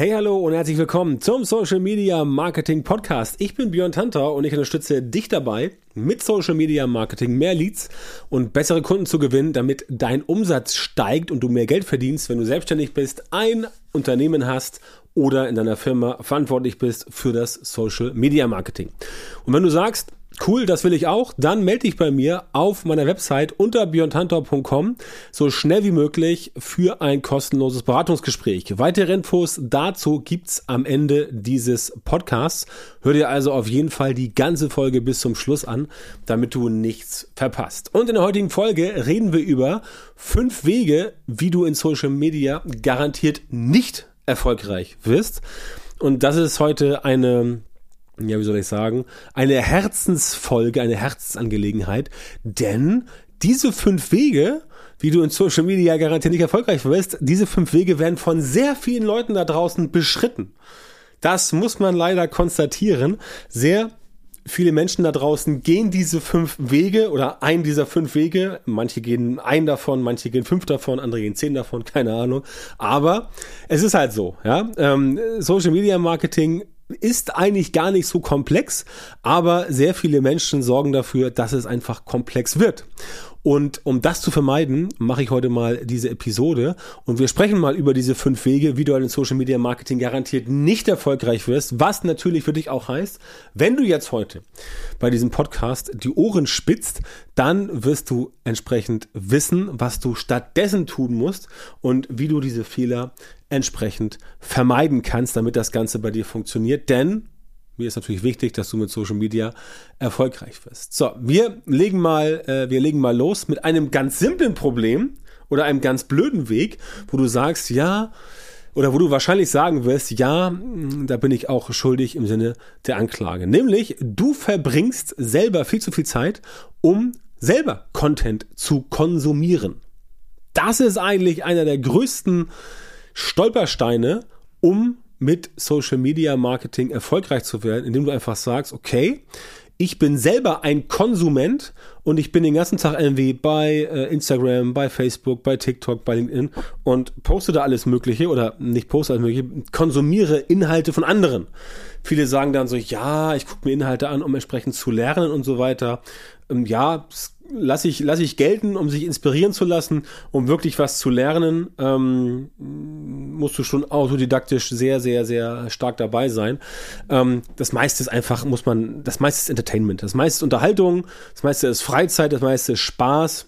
Hey, hallo und herzlich willkommen zum Social Media Marketing Podcast. Ich bin Björn Tanter und ich unterstütze dich dabei, mit Social Media Marketing mehr Leads und bessere Kunden zu gewinnen, damit dein Umsatz steigt und du mehr Geld verdienst, wenn du selbstständig bist, ein Unternehmen hast oder in deiner Firma verantwortlich bist für das Social Media Marketing. Und wenn du sagst, Cool, das will ich auch. Dann melde dich bei mir auf meiner Website unter björntantor.com so schnell wie möglich für ein kostenloses Beratungsgespräch. Weitere Infos dazu gibt's am Ende dieses Podcasts. Hör dir also auf jeden Fall die ganze Folge bis zum Schluss an, damit du nichts verpasst. Und in der heutigen Folge reden wir über fünf Wege, wie du in Social Media garantiert nicht erfolgreich wirst. Und das ist heute eine ja, wie soll ich sagen, eine Herzensfolge, eine Herzensangelegenheit, denn diese fünf Wege, wie du in Social Media garantiert nicht erfolgreich wirst, diese fünf Wege werden von sehr vielen Leuten da draußen beschritten. Das muss man leider konstatieren. Sehr viele Menschen da draußen gehen diese fünf Wege oder einen dieser fünf Wege. Manche gehen einen davon, manche gehen fünf davon, andere gehen zehn davon, keine Ahnung. Aber es ist halt so, ja. Ähm, Social Media Marketing ist eigentlich gar nicht so komplex, aber sehr viele Menschen sorgen dafür, dass es einfach komplex wird. Und um das zu vermeiden, mache ich heute mal diese Episode und wir sprechen mal über diese fünf Wege, wie du in Social Media Marketing garantiert nicht erfolgreich wirst, was natürlich für dich auch heißt, wenn du jetzt heute bei diesem Podcast die Ohren spitzt, dann wirst du entsprechend wissen, was du stattdessen tun musst und wie du diese Fehler entsprechend vermeiden kannst, damit das Ganze bei dir funktioniert. Denn mir ist natürlich wichtig, dass du mit Social Media erfolgreich wirst. So, wir legen mal, äh, wir legen mal los mit einem ganz simplen Problem oder einem ganz blöden Weg, wo du sagst, ja, oder wo du wahrscheinlich sagen wirst, ja, da bin ich auch schuldig im Sinne der Anklage. Nämlich, du verbringst selber viel zu viel Zeit, um selber Content zu konsumieren. Das ist eigentlich einer der größten Stolpersteine, um mit Social Media Marketing erfolgreich zu werden, indem du einfach sagst, okay, ich bin selber ein Konsument und ich bin den ganzen Tag irgendwie bei äh, Instagram, bei Facebook, bei TikTok, bei LinkedIn und poste da alles Mögliche oder nicht poste alles Mögliche, konsumiere Inhalte von anderen. Viele sagen dann so, ja, ich gucke mir Inhalte an, um entsprechend zu lernen und so weiter. Ähm, ja, lasse ich, lass ich gelten, um sich inspirieren zu lassen, um wirklich was zu lernen, ähm, musst du schon autodidaktisch sehr, sehr, sehr stark dabei sein. Ähm, das meiste ist einfach, muss man, das meiste ist Entertainment, das meiste ist Unterhaltung, das meiste ist Freizeit, das meiste ist Spaß.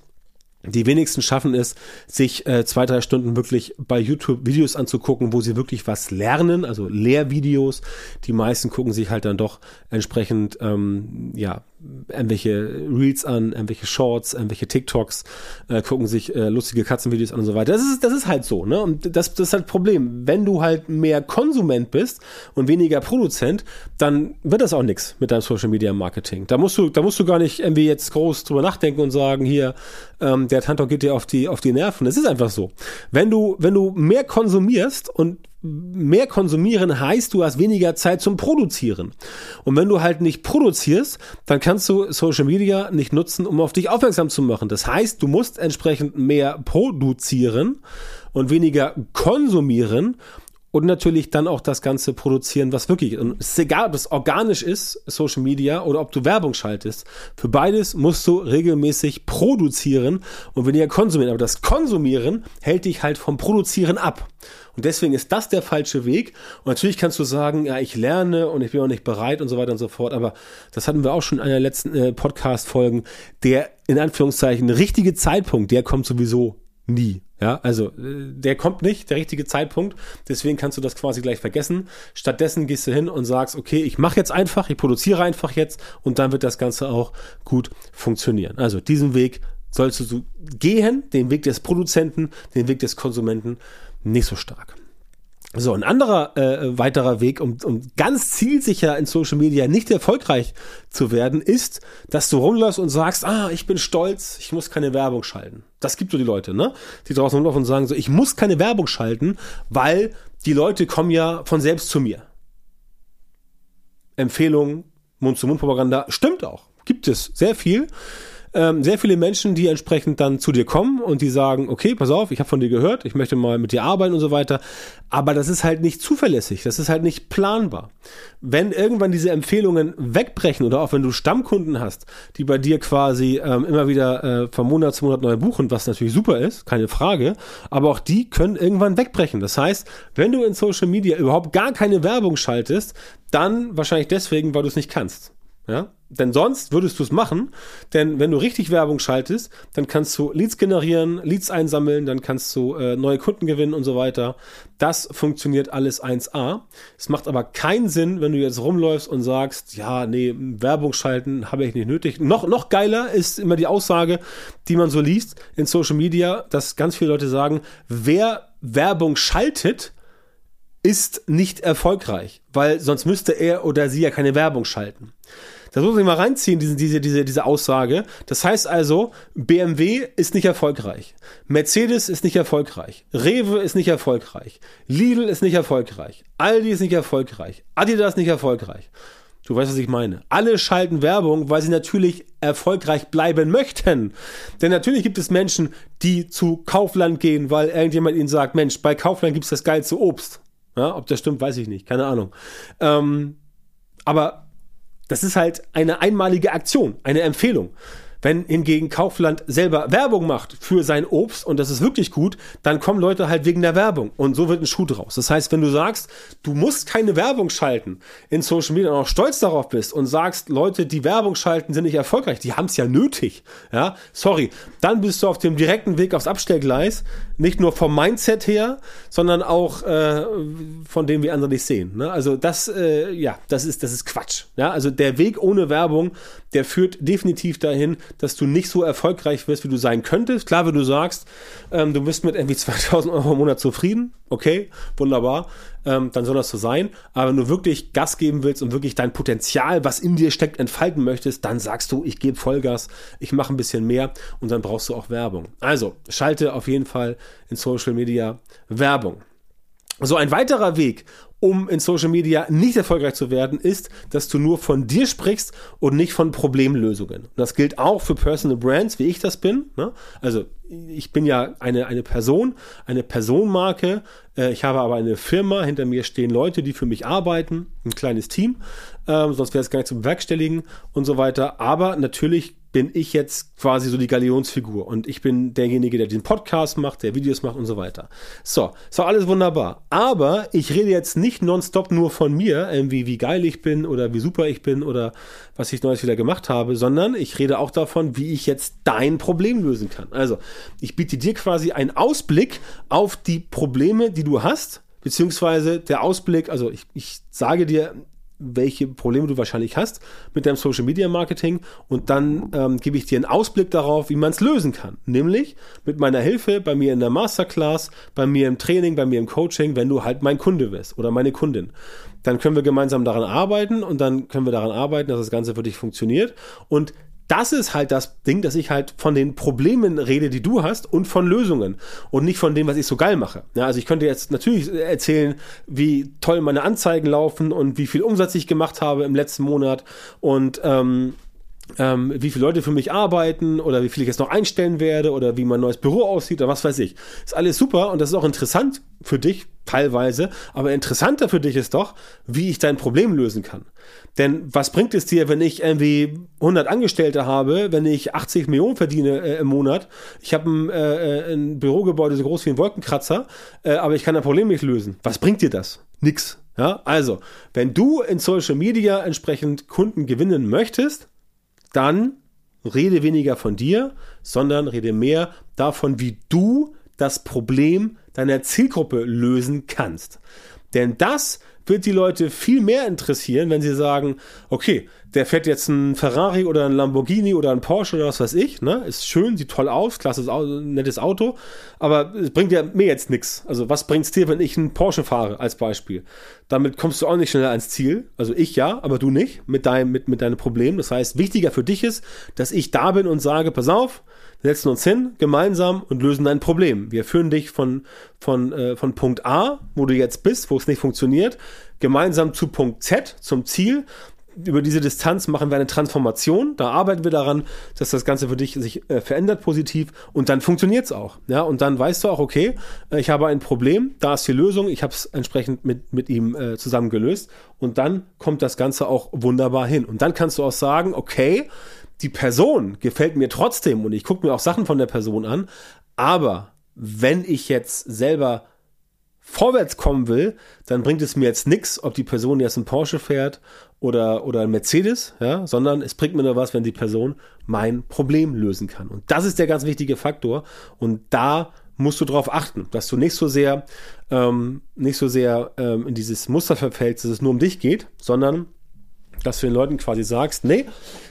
Die wenigsten schaffen es, sich äh, zwei, drei Stunden wirklich bei YouTube Videos anzugucken, wo sie wirklich was lernen, also Lehrvideos. Die meisten gucken sich halt dann doch entsprechend ähm, ja irgendwelche Reels an, irgendwelche Shorts, irgendwelche TikToks, äh, gucken sich äh, lustige Katzenvideos an und so weiter. Das ist, das ist halt so, ne? Und das, das ist halt das Problem. Wenn du halt mehr Konsument bist und weniger Produzent, dann wird das auch nichts mit deinem Social Media Marketing. Da musst du, da musst du gar nicht irgendwie jetzt groß drüber nachdenken und sagen, hier, ähm, der Tantor geht dir auf die, auf die Nerven. Es ist einfach so. Wenn du, wenn du mehr konsumierst und mehr konsumieren heißt, du hast weniger Zeit zum Produzieren. Und wenn du halt nicht produzierst, dann kannst du Social Media nicht nutzen, um auf dich aufmerksam zu machen. Das heißt, du musst entsprechend mehr produzieren und weniger konsumieren und natürlich dann auch das Ganze produzieren, was wirklich, und es ist egal, ob es organisch ist, Social Media, oder ob du Werbung schaltest. Für beides musst du regelmäßig produzieren und weniger konsumieren. Aber das Konsumieren hält dich halt vom Produzieren ab. Und deswegen ist das der falsche Weg. Und natürlich kannst du sagen, ja, ich lerne und ich bin auch nicht bereit und so weiter und so fort. Aber das hatten wir auch schon in einer letzten äh, Podcast-Folgen. Der, in Anführungszeichen, richtige Zeitpunkt, der kommt sowieso nie. Ja, also äh, der kommt nicht, der richtige Zeitpunkt. Deswegen kannst du das quasi gleich vergessen. Stattdessen gehst du hin und sagst, okay, ich mache jetzt einfach, ich produziere einfach jetzt und dann wird das Ganze auch gut funktionieren. Also diesen Weg sollst du gehen, den Weg des Produzenten, den Weg des Konsumenten nicht so stark. So, ein anderer äh, weiterer Weg, um, um ganz zielsicher in Social Media nicht erfolgreich zu werden, ist, dass du rumläufst und sagst, ah, ich bin stolz, ich muss keine Werbung schalten. Das gibt so die Leute, ne? Die draußen rumlaufen und sagen so, ich muss keine Werbung schalten, weil die Leute kommen ja von selbst zu mir. Empfehlungen, Mund-zu-Mund-Propaganda, stimmt auch. Gibt es sehr viel. Ähm, sehr viele Menschen, die entsprechend dann zu dir kommen und die sagen, okay, pass auf, ich habe von dir gehört, ich möchte mal mit dir arbeiten und so weiter. Aber das ist halt nicht zuverlässig, das ist halt nicht planbar. Wenn irgendwann diese Empfehlungen wegbrechen oder auch wenn du Stammkunden hast, die bei dir quasi ähm, immer wieder äh, von Monat zu Monat neu buchen, was natürlich super ist, keine Frage, aber auch die können irgendwann wegbrechen. Das heißt, wenn du in Social Media überhaupt gar keine Werbung schaltest, dann wahrscheinlich deswegen, weil du es nicht kannst. Ja? Denn sonst würdest du es machen, denn wenn du richtig Werbung schaltest, dann kannst du Leads generieren, Leads einsammeln, dann kannst du äh, neue Kunden gewinnen und so weiter. Das funktioniert alles 1A. Es macht aber keinen Sinn, wenn du jetzt rumläufst und sagst, ja, nee, Werbung schalten habe ich nicht nötig. Noch, noch geiler ist immer die Aussage, die man so liest in Social Media, dass ganz viele Leute sagen, wer Werbung schaltet, ist nicht erfolgreich, weil sonst müsste er oder sie ja keine Werbung schalten. Das muss ich mal reinziehen, diese, diese, diese, diese Aussage. Das heißt also, BMW ist nicht erfolgreich. Mercedes ist nicht erfolgreich. Rewe ist nicht erfolgreich. Lidl ist nicht erfolgreich. Aldi ist nicht erfolgreich. Adidas ist nicht erfolgreich. Du weißt, was ich meine. Alle schalten Werbung, weil sie natürlich erfolgreich bleiben möchten. Denn natürlich gibt es Menschen, die zu Kaufland gehen, weil irgendjemand ihnen sagt, Mensch, bei Kaufland gibt es das geilste Obst. Ja, ob das stimmt, weiß ich nicht. Keine Ahnung. Ähm, aber das ist halt eine einmalige Aktion, eine Empfehlung. Wenn hingegen Kaufland selber Werbung macht für sein Obst und das ist wirklich gut, dann kommen Leute halt wegen der Werbung und so wird ein Schuh draus. Das heißt, wenn du sagst, du musst keine Werbung schalten in Social Media und auch stolz darauf bist und sagst, Leute, die Werbung schalten, sind nicht erfolgreich, die haben es ja nötig. Ja, sorry, dann bist du auf dem direkten Weg aufs Abstellgleis, nicht nur vom Mindset her, sondern auch äh, von dem, wie andere dich sehen. Ne? Also das, äh, ja, das ist, das ist Quatsch. Ja, also der Weg ohne Werbung, der führt definitiv dahin, dass du nicht so erfolgreich wirst, wie du sein könntest. Klar, wenn du sagst, ähm, du bist mit irgendwie 2000 Euro im Monat zufrieden, okay, wunderbar, ähm, dann soll das so sein. Aber wenn du wirklich Gas geben willst und wirklich dein Potenzial, was in dir steckt, entfalten möchtest, dann sagst du, ich gebe Vollgas, ich mache ein bisschen mehr und dann brauchst du auch Werbung. Also schalte auf jeden Fall in Social Media Werbung. So ein weiterer Weg, um in Social Media nicht erfolgreich zu werden, ist, dass du nur von dir sprichst und nicht von Problemlösungen. Das gilt auch für Personal Brands, wie ich das bin. Ne? Also ich bin ja eine, eine Person, eine Personenmarke. Äh, ich habe aber eine Firma, hinter mir stehen Leute, die für mich arbeiten, ein kleines Team. Ähm, sonst wäre es gar nicht zu bewerkstelligen und so weiter. Aber natürlich bin ich jetzt quasi so die Galionsfigur und ich bin derjenige, der den Podcast macht, der Videos macht und so weiter. So, so alles wunderbar. Aber ich rede jetzt nicht nonstop nur von mir, irgendwie wie geil ich bin oder wie super ich bin oder was ich neues wieder gemacht habe, sondern ich rede auch davon, wie ich jetzt dein Problem lösen kann. Also, ich biete dir quasi einen Ausblick auf die Probleme, die du hast, beziehungsweise der Ausblick, also ich, ich sage dir, welche Probleme du wahrscheinlich hast mit deinem Social Media Marketing und dann ähm, gebe ich dir einen Ausblick darauf, wie man es lösen kann. Nämlich mit meiner Hilfe bei mir in der Masterclass, bei mir im Training, bei mir im Coaching, wenn du halt mein Kunde bist oder meine Kundin. Dann können wir gemeinsam daran arbeiten und dann können wir daran arbeiten, dass das Ganze für dich funktioniert. Und das ist halt das Ding, dass ich halt von den Problemen rede, die du hast und von Lösungen und nicht von dem, was ich so geil mache. Ja, also ich könnte jetzt natürlich erzählen, wie toll meine Anzeigen laufen und wie viel Umsatz ich gemacht habe im letzten Monat und ähm, ähm, wie viele Leute für mich arbeiten oder wie viele ich jetzt noch einstellen werde oder wie mein neues Büro aussieht oder was weiß ich. Ist alles super und das ist auch interessant für dich teilweise, aber interessanter für dich ist doch, wie ich dein Problem lösen kann. Denn was bringt es dir, wenn ich irgendwie 100 Angestellte habe, wenn ich 80 Millionen verdiene äh, im Monat? Ich habe ein, äh, ein Bürogebäude so groß wie ein Wolkenkratzer, äh, aber ich kann ein Problem nicht lösen. Was bringt dir das? Nix. Ja, also, wenn du in Social Media entsprechend Kunden gewinnen möchtest, dann rede weniger von dir, sondern rede mehr davon, wie du das Problem deiner Zielgruppe lösen kannst. Denn das wird die Leute viel mehr interessieren, wenn sie sagen, okay, der fährt jetzt ein Ferrari oder ein Lamborghini oder ein Porsche oder was weiß ich, ne? Ist schön, sieht toll aus, klasse, nettes Auto, aber es bringt ja mir jetzt nichts. Also was bringt's dir, wenn ich einen Porsche fahre, als Beispiel? Damit kommst du auch nicht schneller ans Ziel. Also ich ja, aber du nicht, mit deinem, mit, mit deinem Problem. Das heißt, wichtiger für dich ist, dass ich da bin und sage, pass auf, setzen uns hin, gemeinsam und lösen dein Problem. Wir führen dich von, von, äh, von Punkt A, wo du jetzt bist, wo es nicht funktioniert, gemeinsam zu Punkt Z, zum Ziel über diese Distanz machen wir eine Transformation. Da arbeiten wir daran, dass das Ganze für dich sich äh, verändert positiv und dann funktioniert es auch. Ja, und dann weißt du auch, okay, äh, ich habe ein Problem, da ist die Lösung, ich habe es entsprechend mit, mit ihm äh, zusammen gelöst und dann kommt das Ganze auch wunderbar hin. Und dann kannst du auch sagen, okay, die Person gefällt mir trotzdem und ich gucke mir auch Sachen von der Person an, aber wenn ich jetzt selber vorwärts kommen will, dann bringt es mir jetzt nichts, ob die Person jetzt ein Porsche fährt oder, oder ein Mercedes, ja, sondern es bringt mir nur was, wenn die Person mein Problem lösen kann. Und das ist der ganz wichtige Faktor. Und da musst du darauf achten, dass du nicht so sehr, ähm, nicht so sehr ähm, in dieses Muster verfällst, dass es nur um dich geht, sondern dass du den Leuten quasi sagst, nee,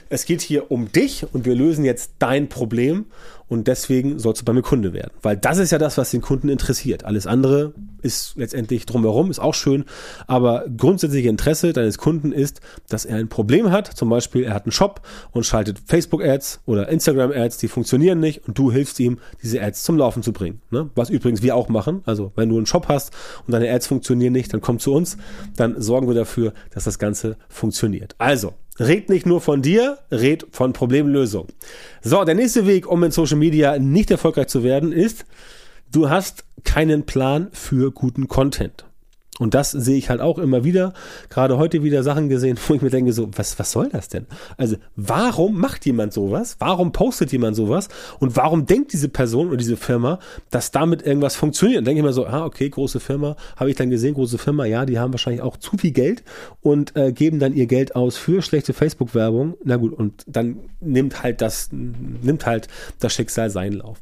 es geht hier um dich und wir lösen jetzt dein Problem und deswegen sollst du bei mir Kunde werden. Weil das ist ja das, was den Kunden interessiert. Alles andere ist letztendlich drumherum, ist auch schön. Aber grundsätzliche Interesse deines Kunden ist, dass er ein Problem hat. Zum Beispiel, er hat einen Shop und schaltet Facebook-Ads oder Instagram-Ads, die funktionieren nicht und du hilfst ihm, diese Ads zum Laufen zu bringen. Ne? Was übrigens wir auch machen. Also, wenn du einen Shop hast und deine Ads funktionieren nicht, dann komm zu uns. Dann sorgen wir dafür, dass das Ganze funktioniert. Also, Red nicht nur von dir, red von Problemlösung. So, der nächste Weg, um in Social Media nicht erfolgreich zu werden, ist, du hast keinen Plan für guten Content. Und das sehe ich halt auch immer wieder. Gerade heute wieder Sachen gesehen, wo ich mir denke, so, was, was soll das denn? Also, warum macht jemand sowas? Warum postet jemand sowas? Und warum denkt diese Person oder diese Firma, dass damit irgendwas funktioniert? Und denke ich mir so, ah, okay, große Firma, habe ich dann gesehen, große Firma, ja, die haben wahrscheinlich auch zu viel Geld und äh, geben dann ihr Geld aus für schlechte Facebook-Werbung. Na gut, und dann nimmt halt das, nimmt halt das Schicksal seinen Lauf.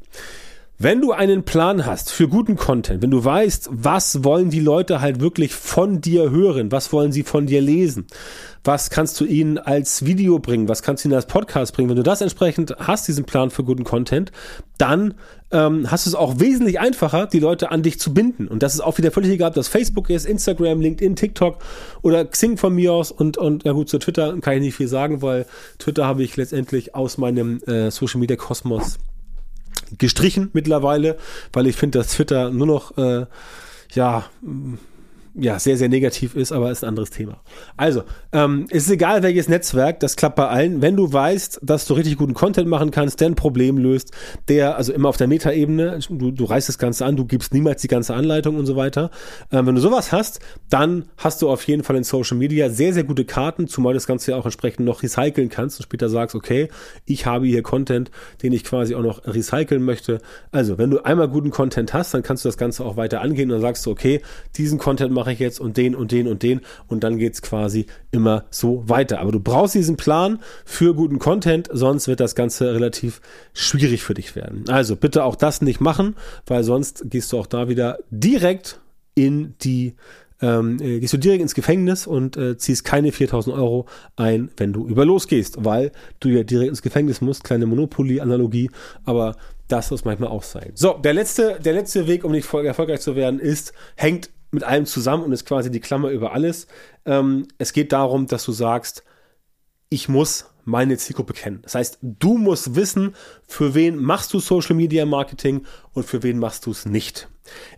Wenn du einen Plan hast für guten Content, wenn du weißt, was wollen die Leute halt wirklich von dir hören, was wollen sie von dir lesen, was kannst du ihnen als Video bringen, was kannst du ihnen als Podcast bringen, wenn du das entsprechend hast, diesen Plan für guten Content, dann ähm, hast du es auch wesentlich einfacher, die Leute an dich zu binden. Und das ist auch wieder völlig egal, ob das Facebook ist, Instagram, LinkedIn, TikTok oder Xing von mir aus und, und ja gut, zu Twitter kann ich nicht viel sagen, weil Twitter habe ich letztendlich aus meinem äh, Social Media Kosmos gestrichen mittlerweile, weil ich finde, dass Twitter nur noch äh, ja ja, sehr, sehr negativ ist, aber ist ein anderes Thema. Also, ähm, es ist egal, welches Netzwerk, das klappt bei allen. Wenn du weißt, dass du richtig guten Content machen kannst, der ein Problem löst, der, also immer auf der Metaebene, du, du reißt das Ganze an, du gibst niemals die ganze Anleitung und so weiter. Ähm, wenn du sowas hast, dann hast du auf jeden Fall in Social Media sehr, sehr gute Karten, zumal das Ganze ja auch entsprechend noch recyceln kannst und später sagst, okay, ich habe hier Content, den ich quasi auch noch recyceln möchte. Also, wenn du einmal guten Content hast, dann kannst du das Ganze auch weiter angehen und dann sagst du, okay, diesen Content mache ich jetzt und den und den und den und dann geht es quasi immer so weiter. Aber du brauchst diesen Plan für guten Content, sonst wird das Ganze relativ schwierig für dich werden. Also bitte auch das nicht machen, weil sonst gehst du auch da wieder direkt in die ähm, äh, gehst du direkt ins Gefängnis und äh, ziehst keine 4000 Euro ein, wenn du über losgehst, weil du ja direkt ins Gefängnis musst. Kleine Monopoly-Analogie, aber das muss manchmal auch sein. So, der letzte, der letzte Weg, um nicht erfolgreich zu werden, ist, hängt mit allem zusammen und ist quasi die Klammer über alles. Ähm, es geht darum, dass du sagst, ich muss meine Zielgruppe kennen. Das heißt, du musst wissen, für wen machst du Social Media Marketing und für wen machst du es nicht.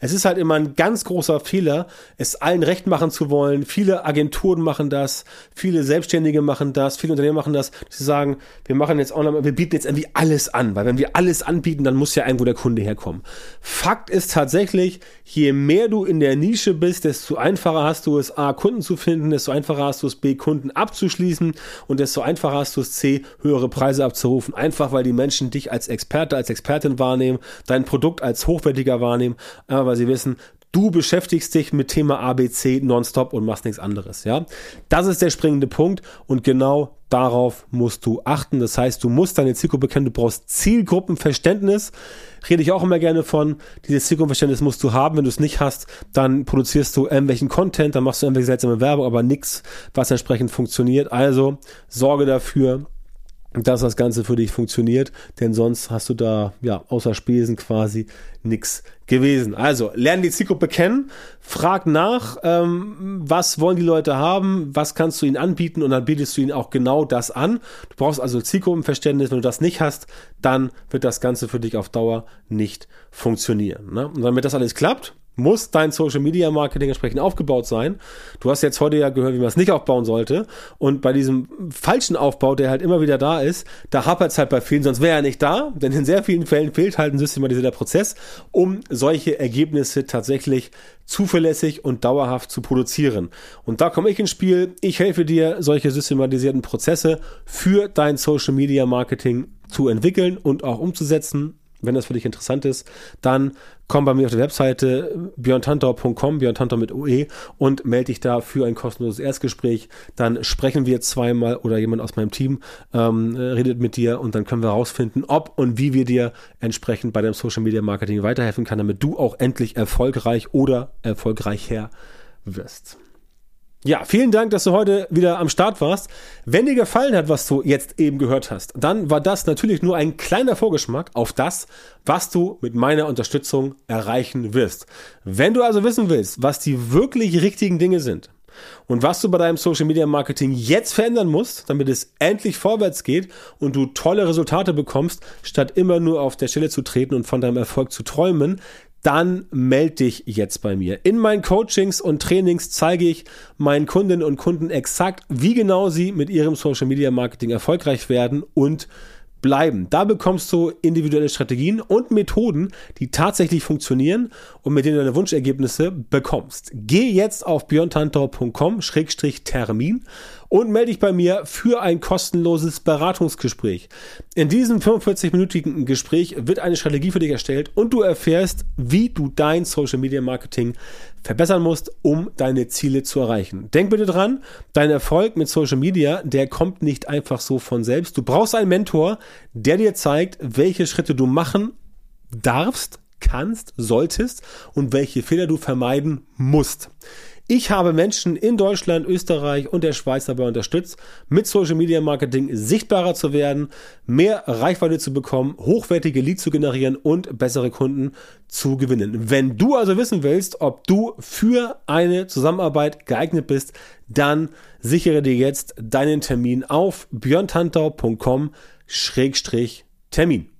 Es ist halt immer ein ganz großer Fehler, es allen recht machen zu wollen. Viele Agenturen machen das, viele Selbstständige machen das, viele Unternehmen machen das, sie sagen, wir machen jetzt noch, wir bieten jetzt irgendwie alles an, weil wenn wir alles anbieten, dann muss ja irgendwo der Kunde herkommen. Fakt ist tatsächlich, je mehr du in der Nische bist, desto einfacher hast du es, A, Kunden zu finden, desto einfacher hast du es, B, Kunden abzuschließen und desto einfacher hast du es, C, höhere Preise abzurufen. Einfach, weil die Menschen dich als Experte, als Expertin wahrnehmen, dein Produkt als hochwertiger wahrnehmen weil sie wissen, du beschäftigst dich mit Thema ABC nonstop und machst nichts anderes, ja. Das ist der springende Punkt und genau darauf musst du achten. Das heißt, du musst deine Zielgruppe kennen, du brauchst Zielgruppenverständnis. Rede ich auch immer gerne von. Dieses Zielgruppenverständnis musst du haben. Wenn du es nicht hast, dann produzierst du irgendwelchen Content, dann machst du irgendwelche seltsame Werbung, aber nichts, was entsprechend funktioniert. Also sorge dafür, dass das Ganze für dich funktioniert, denn sonst hast du da ja außer Spesen quasi nichts gewesen. Also lern die Zielgruppe kennen, frag nach, ähm, was wollen die Leute haben, was kannst du ihnen anbieten und dann bietest du ihnen auch genau das an. Du brauchst also Zielgruppenverständnis. Wenn du das nicht hast, dann wird das Ganze für dich auf Dauer nicht funktionieren. Ne? Und damit das alles klappt, muss dein Social Media Marketing entsprechend aufgebaut sein. Du hast jetzt heute ja gehört, wie man es nicht aufbauen sollte. Und bei diesem falschen Aufbau, der halt immer wieder da ist, da hapert es halt bei vielen, sonst wäre er nicht da. Denn in sehr vielen Fällen fehlt halt ein systematisierter Prozess, um solche Ergebnisse tatsächlich zuverlässig und dauerhaft zu produzieren. Und da komme ich ins Spiel. Ich helfe dir, solche systematisierten Prozesse für dein Social Media Marketing zu entwickeln und auch umzusetzen wenn das für dich interessant ist, dann komm bei mir auf der Webseite björntantor.com, björntantor mit OE und melde dich da für ein kostenloses Erstgespräch. Dann sprechen wir zweimal oder jemand aus meinem Team ähm, redet mit dir und dann können wir herausfinden, ob und wie wir dir entsprechend bei deinem Social Media Marketing weiterhelfen kann, damit du auch endlich erfolgreich oder erfolgreicher wirst. Ja, vielen Dank, dass du heute wieder am Start warst. Wenn dir gefallen hat, was du jetzt eben gehört hast, dann war das natürlich nur ein kleiner Vorgeschmack auf das, was du mit meiner Unterstützung erreichen wirst. Wenn du also wissen willst, was die wirklich richtigen Dinge sind und was du bei deinem Social Media Marketing jetzt verändern musst, damit es endlich vorwärts geht und du tolle Resultate bekommst, statt immer nur auf der Stelle zu treten und von deinem Erfolg zu träumen, dann melde dich jetzt bei mir. In meinen Coachings und Trainings zeige ich meinen Kundinnen und Kunden exakt, wie genau sie mit ihrem Social Media Marketing erfolgreich werden und bleiben. Da bekommst du individuelle Strategien und Methoden, die tatsächlich funktionieren und mit denen du deine Wunschergebnisse bekommst. Geh jetzt auf björntantor.com-termin und melde dich bei mir für ein kostenloses Beratungsgespräch. In diesem 45-minütigen Gespräch wird eine Strategie für dich erstellt und du erfährst, wie du dein Social Media Marketing verbessern musst, um deine Ziele zu erreichen. Denk bitte dran, dein Erfolg mit Social Media, der kommt nicht einfach so von selbst. Du brauchst einen Mentor, der dir zeigt, welche Schritte du machen darfst, kannst, solltest und welche Fehler du vermeiden musst. Ich habe Menschen in Deutschland, Österreich und der Schweiz dabei unterstützt, mit Social Media Marketing sichtbarer zu werden, mehr Reichweite zu bekommen, hochwertige Leads zu generieren und bessere Kunden zu gewinnen. Wenn du also wissen willst, ob du für eine Zusammenarbeit geeignet bist, dann sichere dir jetzt deinen Termin auf björntantau.com-termin.